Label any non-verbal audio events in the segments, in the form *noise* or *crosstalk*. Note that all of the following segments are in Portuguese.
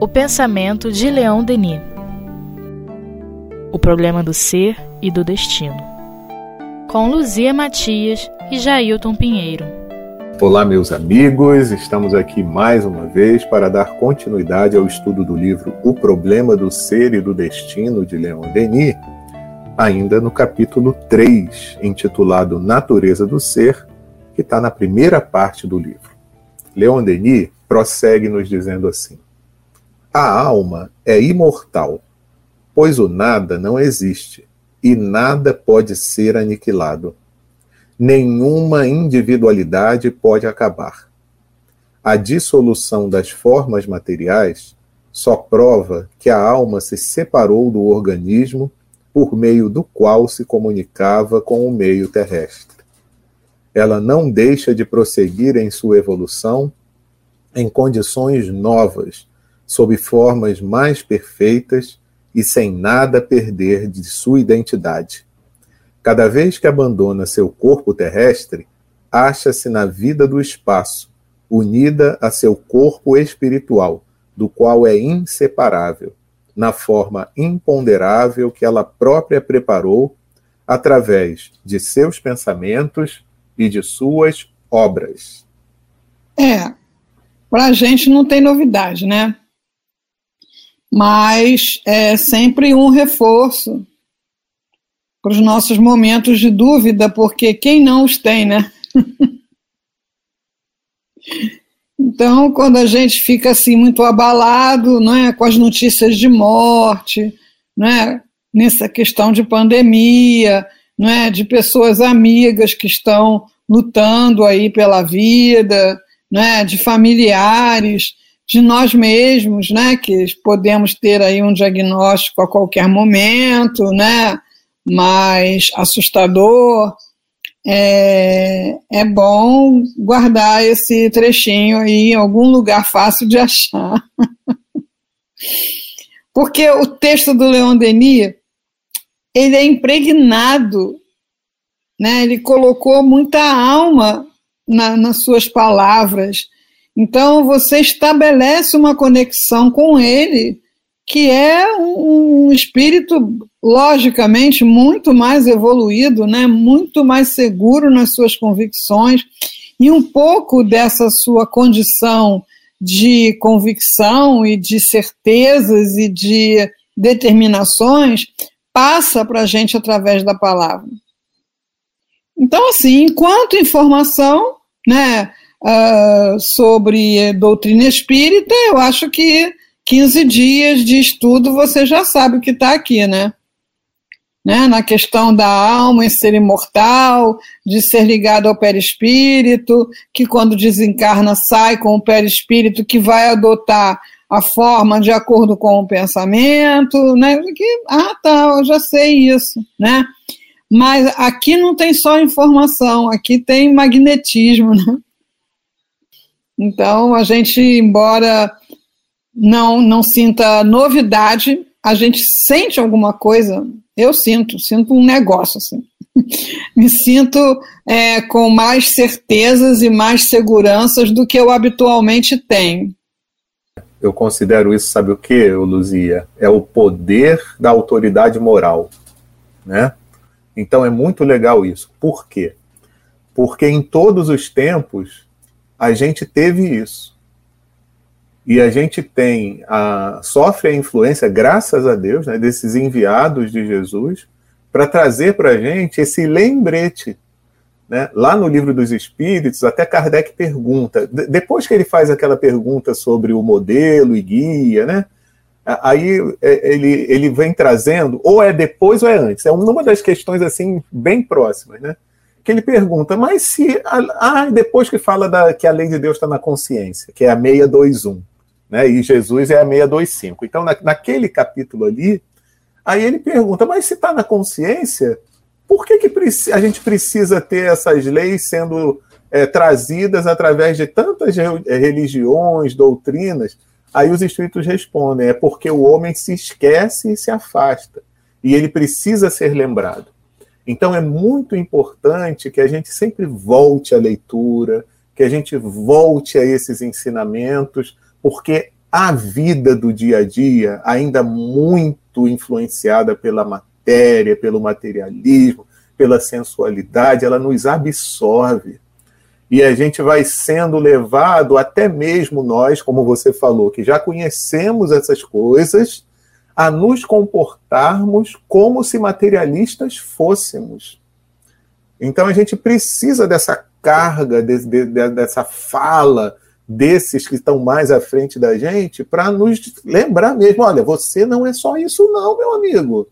O pensamento de Leon Denis. O problema do ser e do destino. Com Luzia Matias e Jailton Pinheiro. Olá, meus amigos, estamos aqui mais uma vez para dar continuidade ao estudo do livro O Problema do Ser e do Destino de Leon Denis, ainda no capítulo 3, intitulado Natureza do Ser, que está na primeira parte do livro. Leon Denis prossegue nos dizendo assim: A alma é imortal, pois o nada não existe e nada pode ser aniquilado. Nenhuma individualidade pode acabar. A dissolução das formas materiais só prova que a alma se separou do organismo por meio do qual se comunicava com o meio terrestre. Ela não deixa de prosseguir em sua evolução em condições novas, sob formas mais perfeitas e sem nada perder de sua identidade. Cada vez que abandona seu corpo terrestre, acha-se na vida do espaço, unida a seu corpo espiritual, do qual é inseparável, na forma imponderável que ela própria preparou através de seus pensamentos e de suas obras. É, para a gente não tem novidade, né? Mas é sempre um reforço para os nossos momentos de dúvida, porque quem não os tem, né? *laughs* Então, quando a gente fica assim muito abalado, né, com as notícias de morte, né, nessa questão de pandemia, né, de pessoas amigas que estão lutando aí pela vida, né, de familiares, de nós mesmos, né, que podemos ter aí um diagnóstico a qualquer momento, né, mais assustador, é, é bom guardar esse trechinho aí em algum lugar fácil de achar. *laughs* Porque o texto do Leon Denis, ele é impregnado, né? ele colocou muita alma na, nas suas palavras. Então você estabelece uma conexão com ele que é um, um, espírito logicamente muito mais evoluído, né, muito mais seguro nas suas convicções e um pouco dessa sua condição de convicção e de certezas e de determinações passa para a gente através da palavra. Então, assim, enquanto informação, né, uh, sobre doutrina espírita, eu acho que 15 dias de estudo você já sabe o que está aqui, né? né? Na questão da alma em ser imortal, de ser ligado ao perispírito, que quando desencarna sai com o perispírito que vai adotar a forma de acordo com o pensamento, né? Que, ah, tá, eu já sei isso, né? Mas aqui não tem só informação, aqui tem magnetismo, né? Então, a gente, embora não, não sinta novidade, a gente sente alguma coisa, eu sinto, sinto um negócio assim. *laughs* Me sinto é, com mais certezas e mais seguranças do que eu habitualmente tenho. Eu considero isso, sabe o que, Luzia? É o poder da autoridade moral, né? Então é muito legal isso. Por quê? Porque em todos os tempos a gente teve isso e a gente tem a, sofre a influência, graças a Deus, né, desses enviados de Jesus para trazer para a gente esse lembrete. Né? Lá no livro dos Espíritos, até Kardec pergunta, depois que ele faz aquela pergunta sobre o modelo e guia, né? aí é, ele, ele vem trazendo, ou é depois ou é antes, é uma das questões assim bem próximas, né? que ele pergunta, mas se. Ah, depois que fala da, que a lei de Deus está na consciência, que é a 621 né? E Jesus é a 625. Então, na, naquele capítulo ali, aí ele pergunta: mas se está na consciência, por que, que a gente precisa ter essas leis sendo é, trazidas através de tantas é, religiões, doutrinas? Aí os espíritos respondem: é porque o homem se esquece e se afasta, e ele precisa ser lembrado. Então é muito importante que a gente sempre volte à leitura, que a gente volte a esses ensinamentos, porque a vida do dia a dia, ainda muito influenciada pela matéria, pelo materialismo, pela sensualidade, ela nos absorve. E a gente vai sendo levado, até mesmo nós, como você falou, que já conhecemos essas coisas, a nos comportarmos como se materialistas fôssemos. Então a gente precisa dessa carga, de, de, dessa fala desses que estão mais à frente da gente para nos lembrar mesmo, olha, você não é só isso não, meu amigo.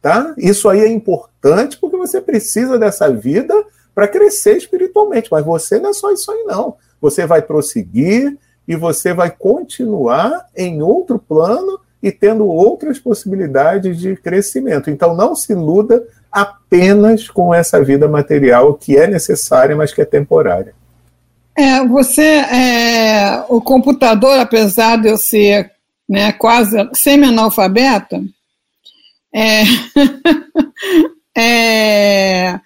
Tá? Isso aí é importante porque você precisa dessa vida para crescer espiritualmente, mas você não é só isso aí não. Você vai prosseguir e você vai continuar em outro plano e tendo outras possibilidades de crescimento. Então não se iluda apenas com essa vida material que é necessária, mas que é temporária. É, você, é, o computador, apesar de eu ser né, quase semi-analfabeta, é, *laughs* é,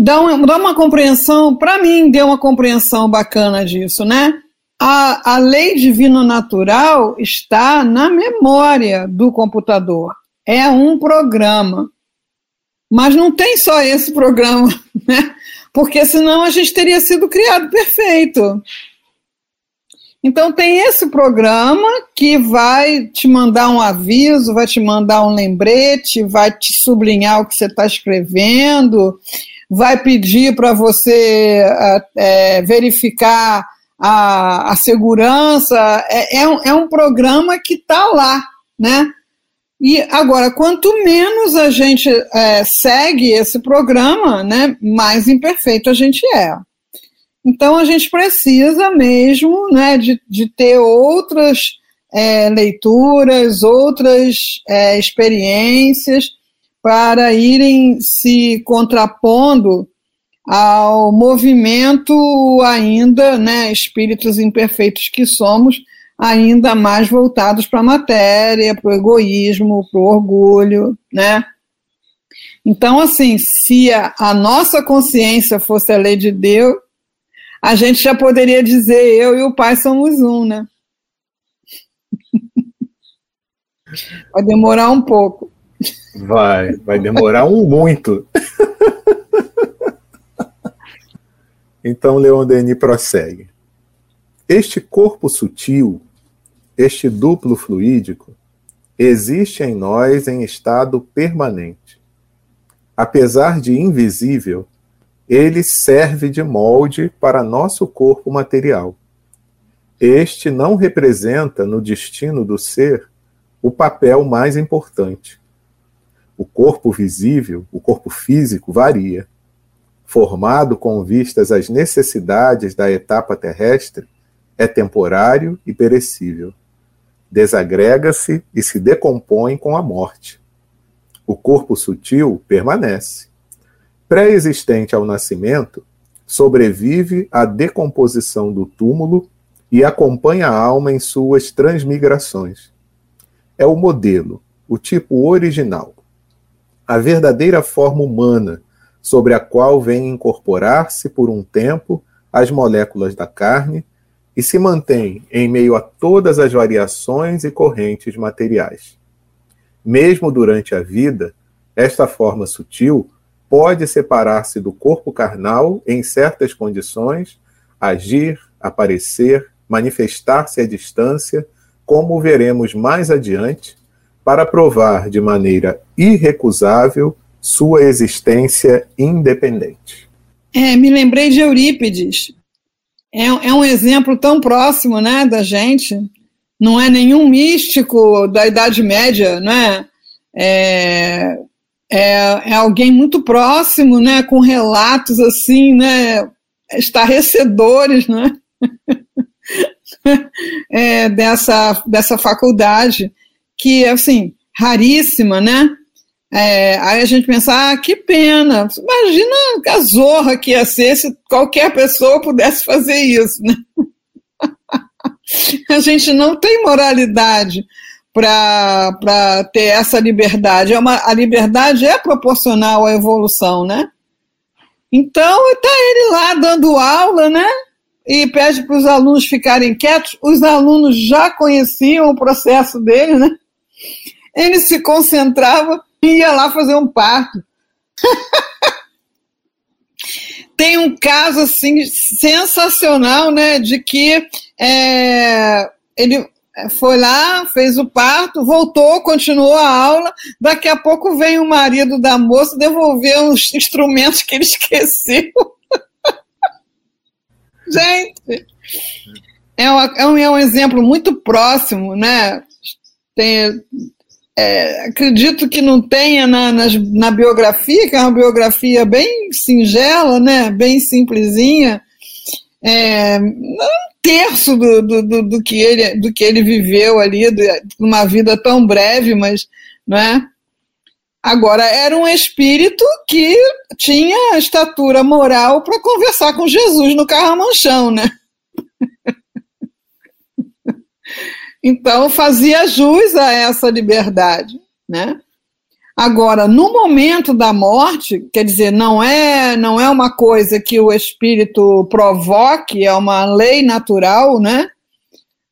dá, uma, dá uma compreensão, para mim, deu uma compreensão bacana disso, né? A, a lei divino-natural está na memória do computador. É um programa. Mas não tem só esse programa, *laughs* né? Porque senão a gente teria sido criado perfeito. Então tem esse programa que vai te mandar um aviso, vai te mandar um lembrete, vai te sublinhar o que você está escrevendo, vai pedir para você é, verificar a, a segurança. É, é, um, é um programa que está lá, né? E agora, quanto menos a gente é, segue esse programa, né, mais imperfeito a gente é. Então, a gente precisa mesmo né, de, de ter outras é, leituras, outras é, experiências para irem se contrapondo ao movimento ainda, né, espíritos imperfeitos que somos, ainda mais voltados para a matéria, para o egoísmo, para o orgulho, né? Então, assim, se a, a, nossa consciência fosse a lei de Deus, a gente já poderia dizer eu e o Pai somos um, né? *laughs* Vai demorar um pouco. Vai, vai demorar um muito. *laughs* então, Leon Denis prossegue. Este corpo sutil este duplo fluídico existe em nós em estado permanente. Apesar de invisível, ele serve de molde para nosso corpo material. Este não representa no destino do ser o papel mais importante. O corpo visível, o corpo físico, varia. Formado com vistas às necessidades da etapa terrestre, é temporário e perecível desagrega-se e se decompõe com a morte. O corpo sutil permanece. Pré-existente ao nascimento, sobrevive à decomposição do túmulo e acompanha a alma em suas transmigrações. É o modelo, o tipo original, a verdadeira forma humana sobre a qual vem incorporar-se por um tempo as moléculas da carne e se mantém em meio a todas as variações e correntes materiais. Mesmo durante a vida, esta forma sutil pode separar-se do corpo carnal em certas condições, agir, aparecer, manifestar-se à distância, como veremos mais adiante, para provar de maneira irrecusável sua existência independente. É, me lembrei de Eurípides, é, é um exemplo tão próximo né, da gente, não é nenhum místico da Idade Média, não é? É, é, é alguém muito próximo, né, com relatos assim, né, estarrecedores, né, *laughs* é, dessa, dessa faculdade, que, assim, raríssima, né, é, aí a gente pensa, ah, que pena. Imagina a zorra que ia ser se qualquer pessoa pudesse fazer isso. Né? *laughs* a gente não tem moralidade para ter essa liberdade. É uma, a liberdade é proporcional à evolução, né? Então, está ele lá dando aula, né? E pede para os alunos ficarem quietos. Os alunos já conheciam o processo dele, né? Ele se concentrava e ia lá fazer um parto. *laughs* Tem um caso assim sensacional, né, de que é, ele foi lá, fez o parto, voltou, continuou a aula. Daqui a pouco vem o marido da moça devolver os instrumentos que ele *laughs* esqueceu. *laughs* Gente, é, uma, é, um, é um exemplo muito próximo, né? Tem, é, acredito que não tenha na, na, na, biografia, que é uma biografia bem singela, né? Bem simplesinha. É, terço do, do, do, do, que ele, do que ele viveu ali, numa vida tão breve, mas né? Agora, era um espírito que tinha estatura moral para conversar com Jesus no carramanchão, né? *laughs* então, fazia jus a essa liberdade, né? Agora, no momento da morte, quer dizer, não é, não é uma coisa que o espírito provoque, é uma lei natural, né?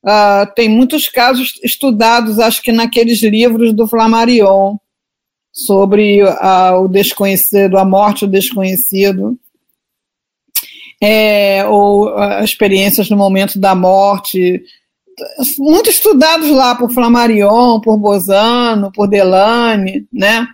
Uh, tem muitos casos estudados, acho que naqueles livros do Flammarion, sobre uh, o desconhecido, a morte do desconhecido, é, ou uh, experiências no momento da morte, muito estudados lá por Flammarion, por Bozano, por Delane, né?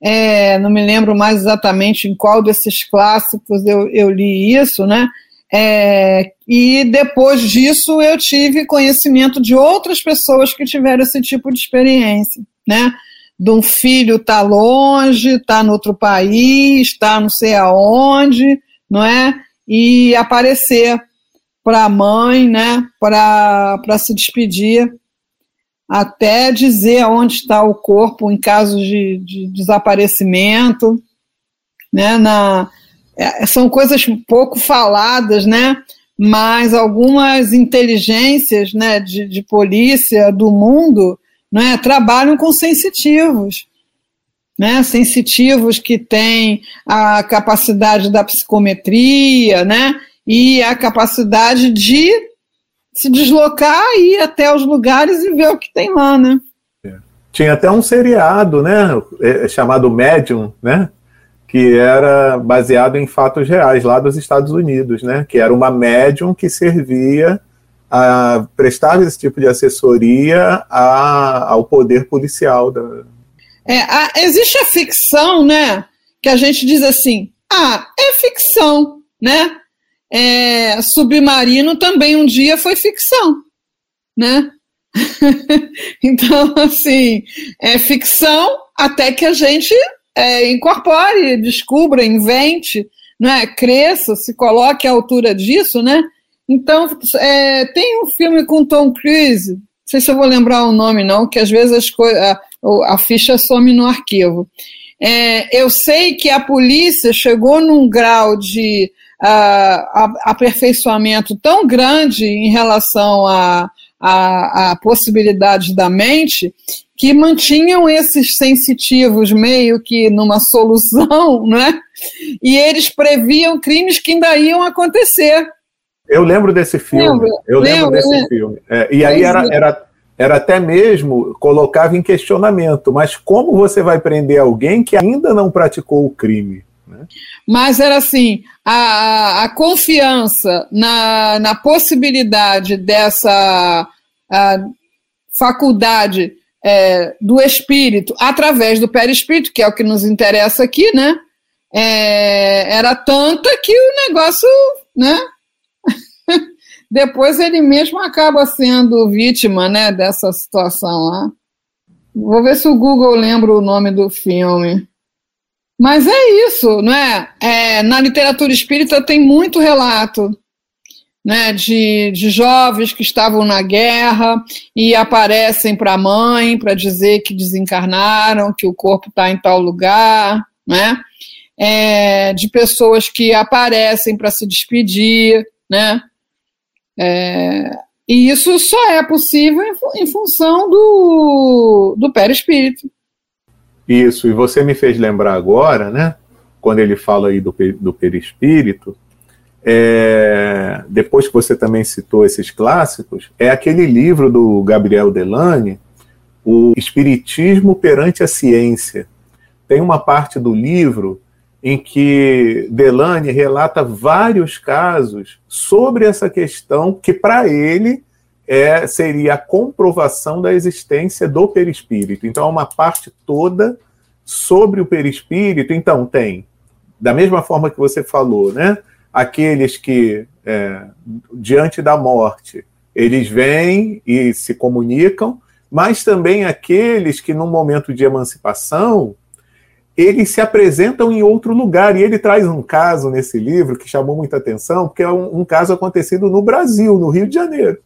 É, não me lembro mais exatamente em qual desses clássicos eu, eu li isso, né? É, e depois disso eu tive conhecimento de outras pessoas que tiveram esse tipo de experiência, né? De um filho tá longe, tá no outro país, tá não sei aonde, não é? E aparecer para a mãe, né, para se despedir, até dizer onde está o corpo em caso de, de desaparecimento, né, na, é, são coisas pouco faladas, né, mas algumas inteligências, né, de, de polícia do mundo, né, trabalham com sensitivos, né, sensitivos que têm a capacidade da psicometria, né, e a capacidade de se deslocar e ir até os lugares e ver o que tem lá, né? É. Tinha até um seriado, né, é, chamado Medium, né, que era baseado em fatos reais lá dos Estados Unidos, né, que era uma médium que servia a prestar esse tipo de assessoria a, ao poder policial. Da... É, a, existe a ficção, né, que a gente diz assim, ah, é ficção, né? É, Submarino também um dia foi ficção, né? *laughs* então, assim, é ficção até que a gente é, incorpore, descubra, invente, né? cresça, se coloque à altura disso, né? Então, é, tem um filme com Tom Cruise, não sei se eu vou lembrar o nome não, que às vezes a, a ficha some no arquivo. É, eu sei que a polícia chegou num grau de uh, aperfeiçoamento tão grande em relação a, a, a possibilidades da mente que mantinham esses sensitivos meio que numa solução, *laughs* né? E eles previam crimes que ainda iam acontecer. Eu lembro desse filme. Lembra? Eu lembro, desse né? filme. É, e aí era, era, era até mesmo colocava em questionamento, mas como você vai prender alguém que ainda não praticou o crime? Né? Mas era assim, a, a confiança na, na possibilidade dessa faculdade é, do espírito através do perispírito, que é o que nos interessa aqui, né? É, era tanta que o negócio, né? *laughs* Depois ele mesmo acaba sendo vítima, né, dessa situação lá. Vou ver se o Google lembra o nome do filme. Mas é isso, não é? é na literatura espírita tem muito relato né, de, de jovens que estavam na guerra e aparecem para a mãe para dizer que desencarnaram, que o corpo está em tal lugar, né? É, de pessoas que aparecem para se despedir, né? É, e isso só é possível em, em função do, do perispírito. Isso, e você me fez lembrar agora, né? quando ele fala aí do, do perispírito, é, depois que você também citou esses clássicos, é aquele livro do Gabriel Delane, O Espiritismo perante a Ciência. Tem uma parte do livro em que Delane relata vários casos sobre essa questão que, para ele, é, seria a comprovação da existência do perispírito. Então, é uma parte toda sobre o perispírito. Então, tem, da mesma forma que você falou, né? Aqueles que, é, diante da morte, eles vêm e se comunicam, mas também aqueles que, num momento de emancipação, eles se apresentam em outro lugar. E ele traz um caso nesse livro que chamou muita atenção, porque é um, um caso acontecido no Brasil, no Rio de Janeiro.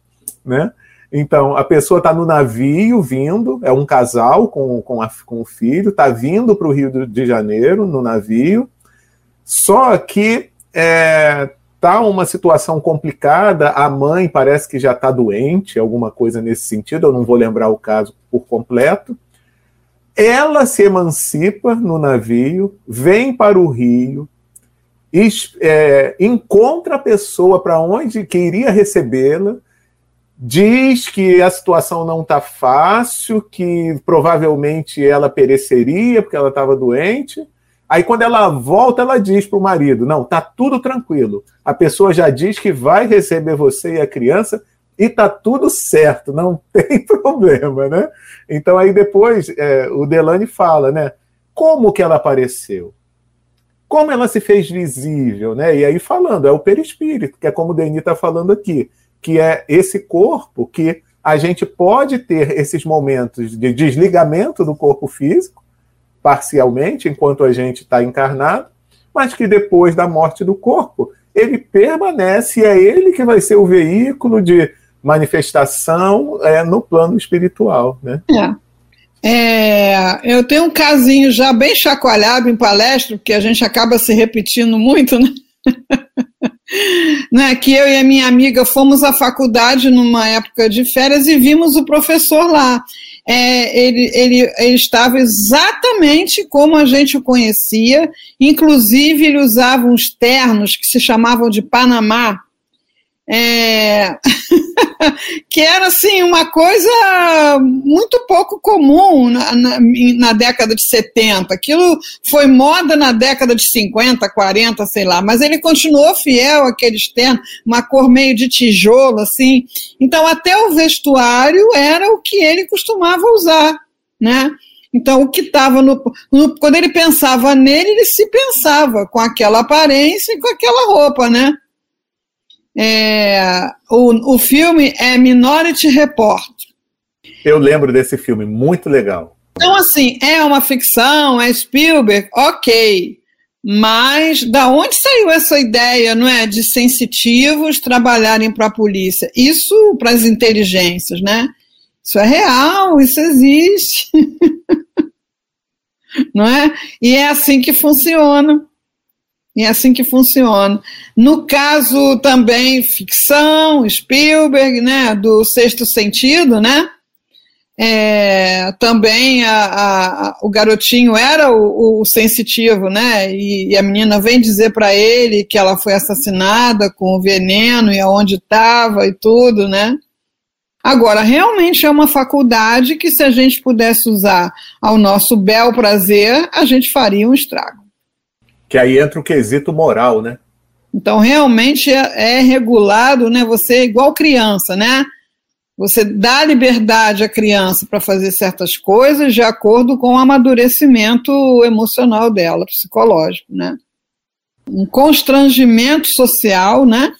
Né? Então, a pessoa está no navio vindo, é um casal com, com, a, com o filho, está vindo para o Rio de Janeiro no navio, só que é, tá uma situação complicada, a mãe parece que já está doente, alguma coisa nesse sentido, eu não vou lembrar o caso por completo, ela se emancipa no navio, vem para o Rio, é, encontra a pessoa para onde que iria recebê-la, diz que a situação não está fácil, que provavelmente ela pereceria porque ela estava doente. Aí quando ela volta, ela diz para o marido: não, tá tudo tranquilo. A pessoa já diz que vai receber você e a criança e tá tudo certo, não *laughs* tem problema, né? Então aí depois é, o Delane fala, né? Como que ela apareceu? Como ela se fez visível, né? E aí falando, é o perispírito, que é como o Denis está falando aqui, que é esse corpo que a gente pode ter esses momentos de desligamento do corpo físico, parcialmente, enquanto a gente está encarnado, mas que depois da morte do corpo, ele permanece e é ele que vai ser o veículo de manifestação é, no plano espiritual. Né? É. É, eu tenho um casinho já bem chacoalhado em palestra, porque a gente acaba se repetindo muito, né? *laughs* né, que eu e a minha amiga fomos à faculdade numa época de férias e vimos o professor lá. É, ele, ele, ele estava exatamente como a gente o conhecia, inclusive ele usava uns ternos que se chamavam de Panamá, é... *laughs* que era assim uma coisa muito pouco comum na, na, na, década de 70. Aquilo foi moda na década de 50, 40, sei lá, mas ele continuou fiel àqueles ternos, uma cor meio de tijolo, assim. Então, até o vestuário era o que ele costumava usar, né? Então, o que estava no, no, Quando ele pensava nele, ele se pensava com aquela aparência e com aquela roupa, né? É, o, o filme é Minority Report. Eu lembro desse filme, muito legal. Então, assim, é uma ficção, é Spielberg, ok. Mas da onde saiu essa ideia, não é, de sensitivos trabalharem para a polícia? Isso para as inteligências, né? Isso é real, isso existe. *laughs* não é? E é assim que funciona. É assim que funciona. No caso também ficção, Spielberg, né, do Sexto Sentido, né? É, também a, a, o garotinho era o, o sensitivo, né? E, e, a menina vem dizer para ele que ela foi assassinada com o veneno e aonde estava e tudo, né? Agora, realmente é uma faculdade que, se a gente pudesse usar ao nosso bel prazer, a gente faria um estrago. Que aí entra o quesito moral, né? Então, realmente é, é regulado, né? Você é igual criança, né? Você dá liberdade à criança para fazer certas coisas de acordo com o amadurecimento emocional dela, psicológico, né? Um constrangimento social, né?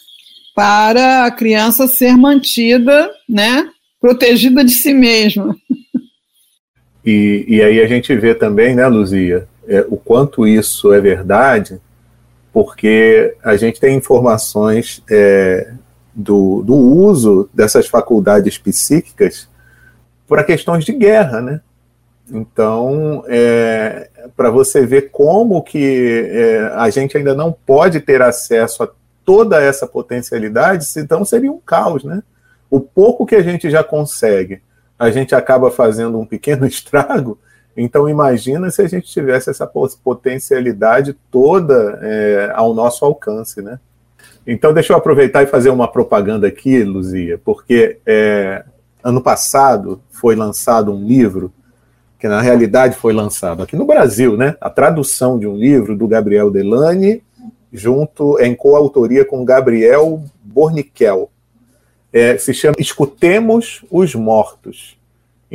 Para a criança ser mantida, né? Protegida de si mesma. *laughs* E, e aí a gente vê também, né, Luzia, é, o quanto isso é verdade, porque a gente tem informações é, do, do uso dessas faculdades psíquicas para questões de guerra, né? Então, é, para você ver como que é, a gente ainda não pode ter acesso a toda essa potencialidade, então seria um caos, né? O pouco que a gente já consegue, a gente acaba fazendo um pequeno *laughs* estrago, Então, imagina se a gente tivesse essa potencialidade toda é, ao nosso alcance, né? Então, deixa eu aproveitar e fazer uma propaganda aqui, Luzia, porque é, ano passado foi lançado um livro, que na realidade foi lançado aqui no Brasil, né? A tradução de um livro do Gabriel Delane, junto em coautoria com Gabriel Borniquel. É, se chama Escutemos os Mortos.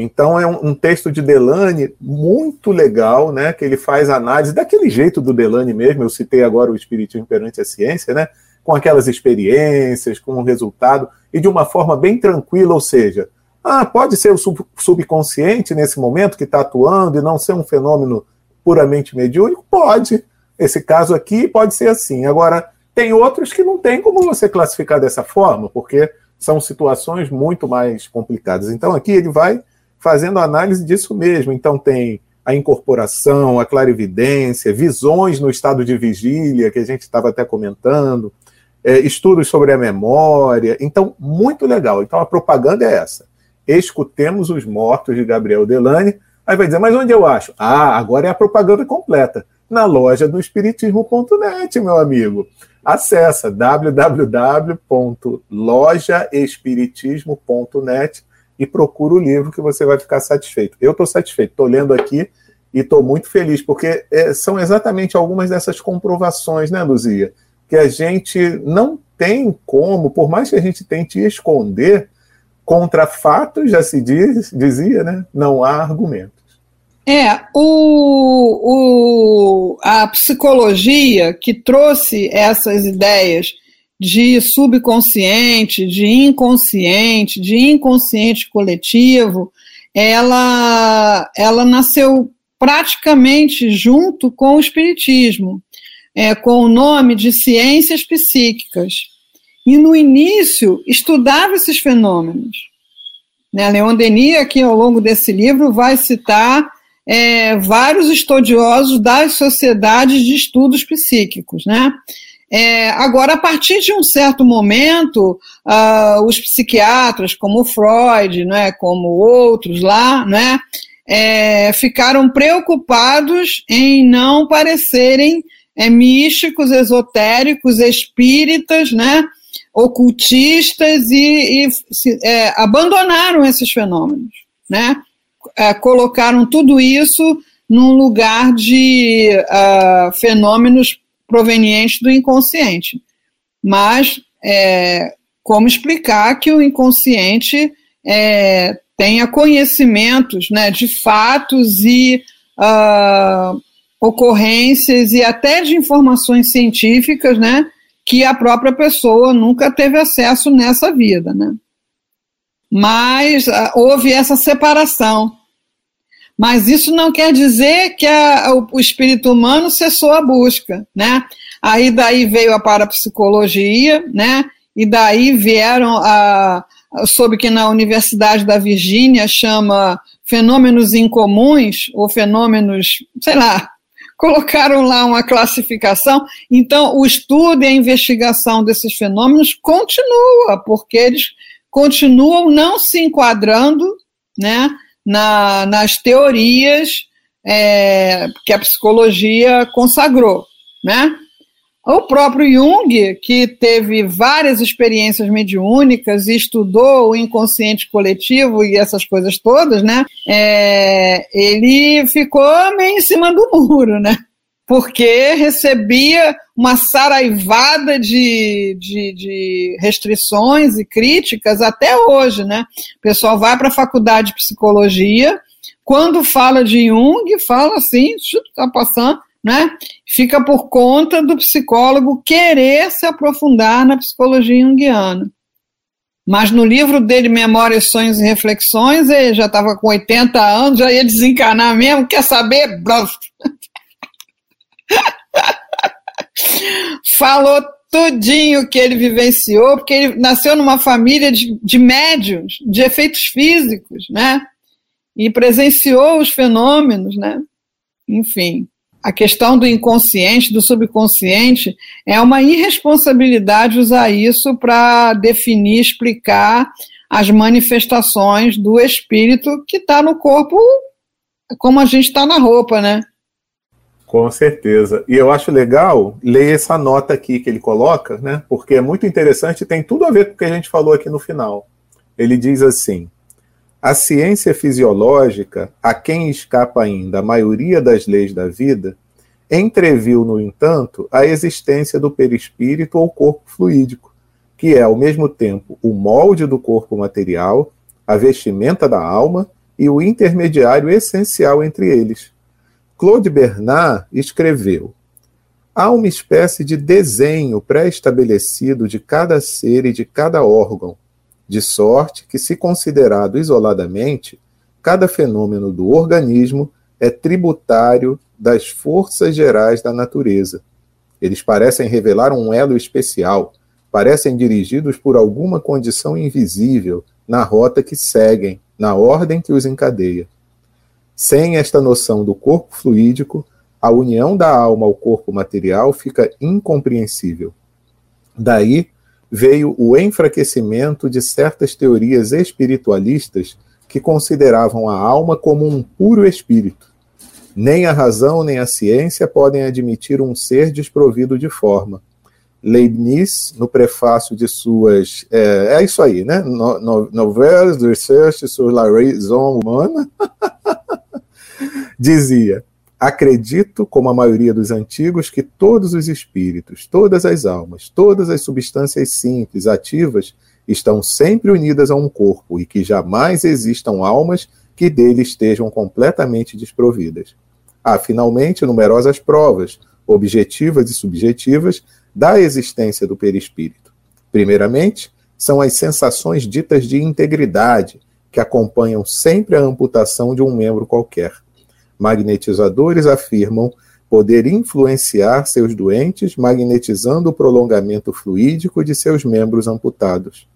Então é um, um, texto de Delane muito legal, né? Que ele faz análise daquele jeito do Delane mesmo. Eu citei agora o Espiritismo perante a ciência, né? Com aquelas experiências, com o resultado e de uma forma bem tranquila, ou seja, ah, pode ser o sub subconsciente nesse momento que está atuando e não ser um fenômeno puramente mediúnico? Pode. Esse caso aqui pode ser assim. Agora, tem outros que não tem como você classificar dessa forma, porque são situações muito mais complicadas. Então, aqui ele vai fazendo análise disso mesmo. Então, tem a incorporação, a clarividência, visões no estado de vigília, que a gente estava até comentando, é, estudos sobre a memória. Então, muito legal. Então, a propaganda é essa. Escutemos os mortos de Gabriel Delane. Aí vai dizer, mas onde eu acho? Ah, agora é a propaganda completa. Na loja do Espiritismo.net, meu amigo. Acesse www.lojaespiritismo.net e procura o livro que você vai ficar satisfeito. Eu estou satisfeito, estou lendo aqui e estou muito feliz, porque é, são exatamente algumas dessas comprovações, né, Luzia? Que a gente não tem como, por mais que a gente tente esconder, contra fatos, já se diz, dizia, né? Não há argumentos. É, o, o, a psicologia que trouxe essas ideias de subconsciente, de inconsciente, de inconsciente coletivo, ela, ela nasceu praticamente junto com o Espiritismo, é, com o nome de ciências psíquicas. E no início estudava esses fenômenos. Né? Leon Denis, aqui ao longo desse livro, vai citar é, vários estudiosos das sociedades de estudos psíquicos. Né? É, agora, a partir de um certo momento, uh, os psiquiatras, como Freud, né, como outros lá, né, é, ficaram preocupados em não parecerem é, místicos, esotéricos, espíritas, né, ocultistas e, e se, é, abandonaram esses fenômenos, né, é, colocaram tudo isso num lugar de uh, fenômenos provenientes do inconsciente. Mas é, como explicar que o inconsciente é, tenha conhecimentos né, de fatos e uh, ocorrências e até de informações científicas, né, que a própria pessoa nunca teve acesso nessa vida, né? Mas uh, houve essa separação. Mas isso não quer dizer que a, o, espírito humano cessou a busca, né? Aí daí veio a parapsicologia, né? E daí vieram a, soube que na Universidade da Virgínia chama fenômenos incomuns ou fenômenos, sei lá, *laughs* colocaram lá uma classificação. Então, o estudo e a investigação desses fenômenos continua, porque eles continuam não se enquadrando, né? Na, nas teorias é, que a psicologia consagrou, né? O próprio Jung, que teve várias experiências mediúnicas e estudou o inconsciente coletivo e essas coisas todas, né? É, ele ficou meio em cima do muro, né? Porque recebia uma saraivada de, de, de, restrições e críticas até hoje, né? O pessoal vai para a faculdade de psicologia, quando fala de Jung, fala assim, está passando, né? Fica por conta do psicólogo querer se aprofundar na psicologia junguiana. Mas no livro dele, Memórias, Sonhos e Reflexões, ele já estava com 80 anos, já ia desencarnar mesmo, quer saber? Falou tudinho que ele vivenciou, porque ele nasceu numa família de, de médios, de efeitos físicos, né? E presenciou os fenômenos, né? Enfim, a questão do inconsciente, do subconsciente, é uma irresponsabilidade usar isso para definir, explicar as manifestações do espírito que está no corpo como a gente está na roupa, né? Com certeza. E eu acho legal ler essa nota aqui que ele coloca, né? Porque é muito interessante e tem tudo a ver com o que a gente falou aqui no final. Ele diz assim: a ciência fisiológica, a quem escapa ainda a maioria das leis da vida, entreviu, no entanto, a existência do perispírito ou corpo fluídico, que é, ao mesmo tempo, o molde do corpo material, a vestimenta da alma e o intermediário essencial entre eles. Claude Bernard escreveu: Há uma espécie de desenho pré-estabelecido de cada ser e de cada órgão, de sorte que, se considerado isoladamente, cada fenômeno do organismo é tributário das forças gerais da natureza. Eles parecem revelar um elo especial, parecem dirigidos por alguma condição invisível na rota que seguem, na ordem que os encadeia. Sem esta noção do corpo fluídico, a união da alma ao corpo material fica incompreensível. Daí veio o enfraquecimento de certas teorias espiritualistas que consideravam a alma como um puro espírito. Nem a razão nem a ciência podem admitir um ser desprovido de forma. Leibniz, no prefácio de suas. É, é isso aí, né? No, no, Novelas de Recherche sur la raison humana. *laughs* dizia: Acredito, como a maioria dos antigos, que todos os espíritos, todas as almas, todas as substâncias simples, ativas, estão sempre unidas a um corpo e que jamais existam almas que dele estejam completamente desprovidas. Há, finalmente, numerosas provas, objetivas e subjetivas, da existência do perispírito. Primeiramente, são as sensações ditas de integridade, que acompanham sempre a amputação de um membro qualquer magnetizadores afirmam poder influenciar seus doentes, magnetizando o prolongamento fluídico de seus membros amputados.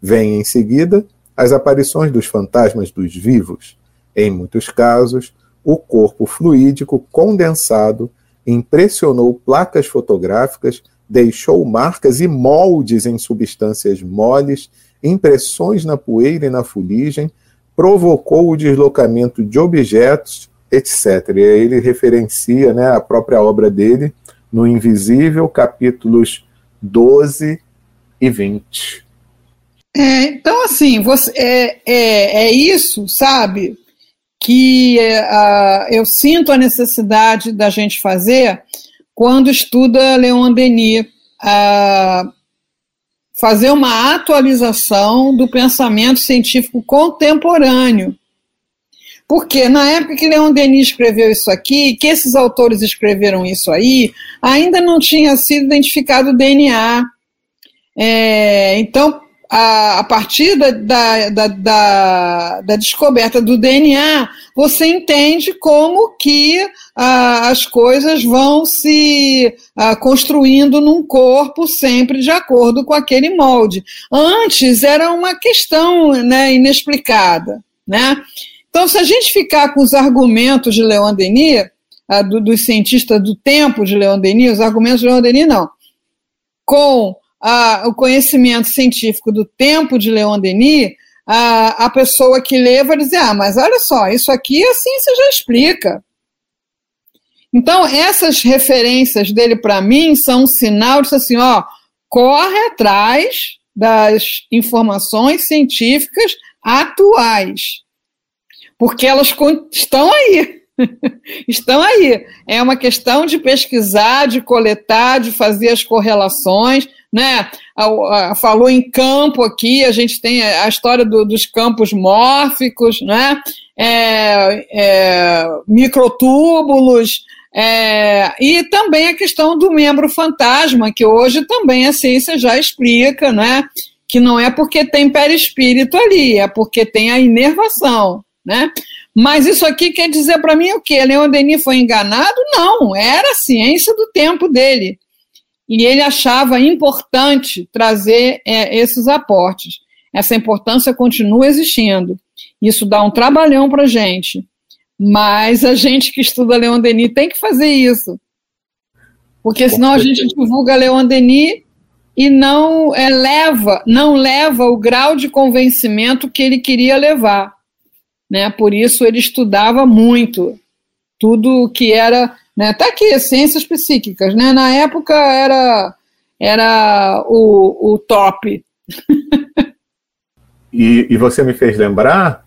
Vêm em seguida as aparições dos fantasmas dos vivos. Em muitos casos, o corpo fluídico condensado impressionou placas fotográficas, deixou marcas e moldes em substâncias moles, impressões na poeira e na fuligem, provocou o deslocamento de objetos etc. E aí ele referencia né, a própria obra dele no Invisível, capítulos 12 e 20. É, então, assim, você, é, é, é isso, sabe, que uh, eu sinto a necessidade da gente fazer quando estuda Leon Denis. Uh, fazer uma atualização do pensamento científico contemporâneo porque na época que Leon Denis escreveu isso aqui, que esses autores escreveram isso aí, ainda não tinha sido identificado o DNA. É, então, a, a partir da, da, da, da, descoberta do DNA, você entende como que a, as coisas vão se a, construindo num corpo sempre de acordo com aquele molde. Antes era uma questão né, inexplicada. Né? Então, se a gente ficar com os argumentos de Leon Denis, ah, do, dos cientistas do tempo de Leon Denis, os argumentos de Leon Denis não, com ah, o conhecimento científico do tempo de Leon Denis, a, a pessoa que lê vai dizer: ah, mas olha só, isso aqui a ciência já explica. Então, essas referências dele para mim são um sinal de assim: ó, corre atrás das informações científicas atuais porque elas estão aí. *laughs* estão aí. É uma questão de pesquisar, de coletar, de fazer as correlações. Né? falou em campo aqui, a gente tem a história do, dos campos mórficos, né? É, é, microtúbulos, é, e também a questão do membro fantasma, que hoje também a ciência já explica, né? Que não é porque tem perispírito ali, é porque tem a inervação né? Mas isso aqui quer dizer para mim o quê? Leon Denis foi enganado? Não, era a ciência do tempo dele. E ele achava importante trazer é, esses aportes. Essa importância continua existindo. Isso dá um trabalhão para a gente. Mas a gente que estuda Leon Denis tem que fazer isso. Porque senão a gente divulga Leon Denis e não eleva, não leva o grau de convencimento que ele queria levar. né? Por isso ele estudava muito tudo que era, né? Tá aqui ciências psíquicas, né? Na época era era o, o top. *laughs* e, e você me fez lembrar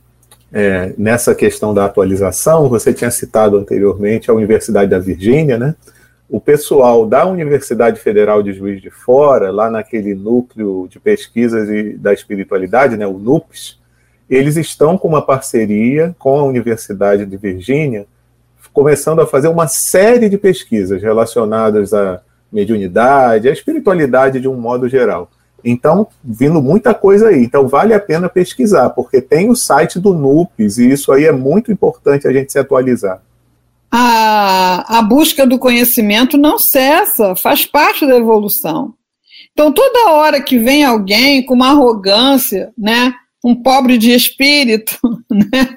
é, nessa questão da atualização, você tinha citado anteriormente a Universidade da Virgínia, né? O pessoal da Universidade Federal de Juiz de Fora, lá naquele núcleo de pesquisas e da espiritualidade, né, o NUPES, eles estão com uma parceria com a Universidade de Virgínia, começando a fazer uma série de pesquisas relacionadas à mediunidade, à espiritualidade de um modo geral. Então, vindo muita coisa aí. Então, vale a pena pesquisar, porque tem o site do NUPES, e isso aí é muito importante a gente se atualizar. A, a busca do conhecimento não cessa, faz parte da evolução. Então, toda hora que vem alguém com uma arrogância, né, um pobre de espírito, *laughs* né,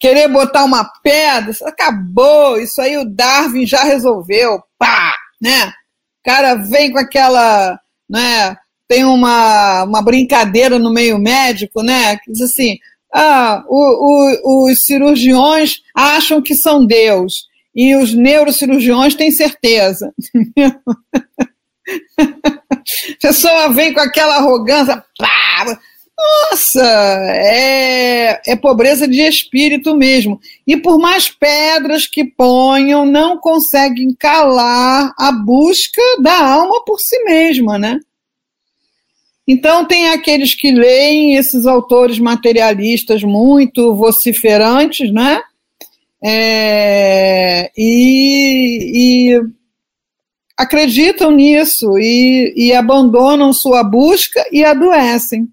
querer botar uma pedra, acabou, isso aí o Darwin já resolveu, pá, né? O cara vem com aquela né? Tem uma, uma brincadeira no meio médico, né? Que diz assim: ah, o, o, os cirurgiões acham que são Deus e os neurocirurgiões têm certeza. *laughs* A pessoa vem com aquela arrogância, pá, nossa, é, é pobreza de espírito mesmo. E por mais pedras que ponham, não conseguem calar a busca da alma por si mesma, né? Então, tem aqueles que leem esses autores materialistas muito vociferantes, né? É, e, e, acreditam nisso e, e abandonam sua busca e adoecem.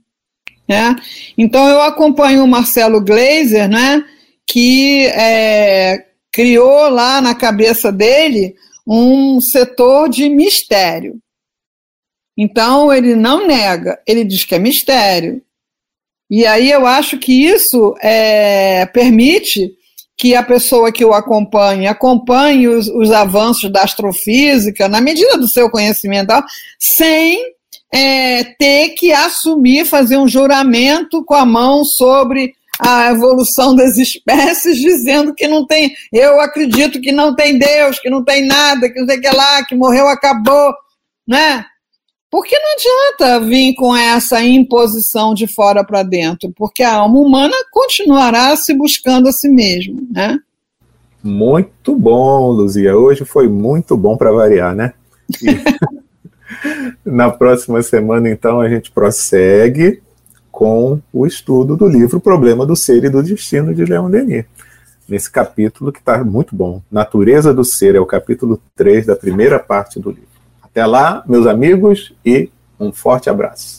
Né? Então eu acompanho o Marcelo Gleiser, né, que é, criou lá na cabeça dele um setor de mistério. Então ele não nega, ele diz que é mistério. E aí eu acho que isso é, permite que a pessoa que o acompanhe acompanhe os, os avanços da astrofísica na medida do seu conhecimento, sem é, ter que assumir, fazer um juramento com a mão sobre a evolução das *laughs* espécies, dizendo que não tem, eu acredito que não tem Deus, que não tem nada, que não sei o que lá, que morreu, acabou, né? Porque não adianta vir com essa imposição de fora para dentro, porque a alma humana continuará se buscando a si mesma, né? Muito bom, Luzia. Hoje foi muito bom para variar, né? E... *laughs* Na próxima semana, então, a gente prossegue com o estudo do livro Problema do Ser e do Destino de Leon Denis. Nesse capítulo que está muito bom. Natureza do Ser é o capítulo 3 da primeira parte do livro. Até lá, meus amigos, e um forte abraço.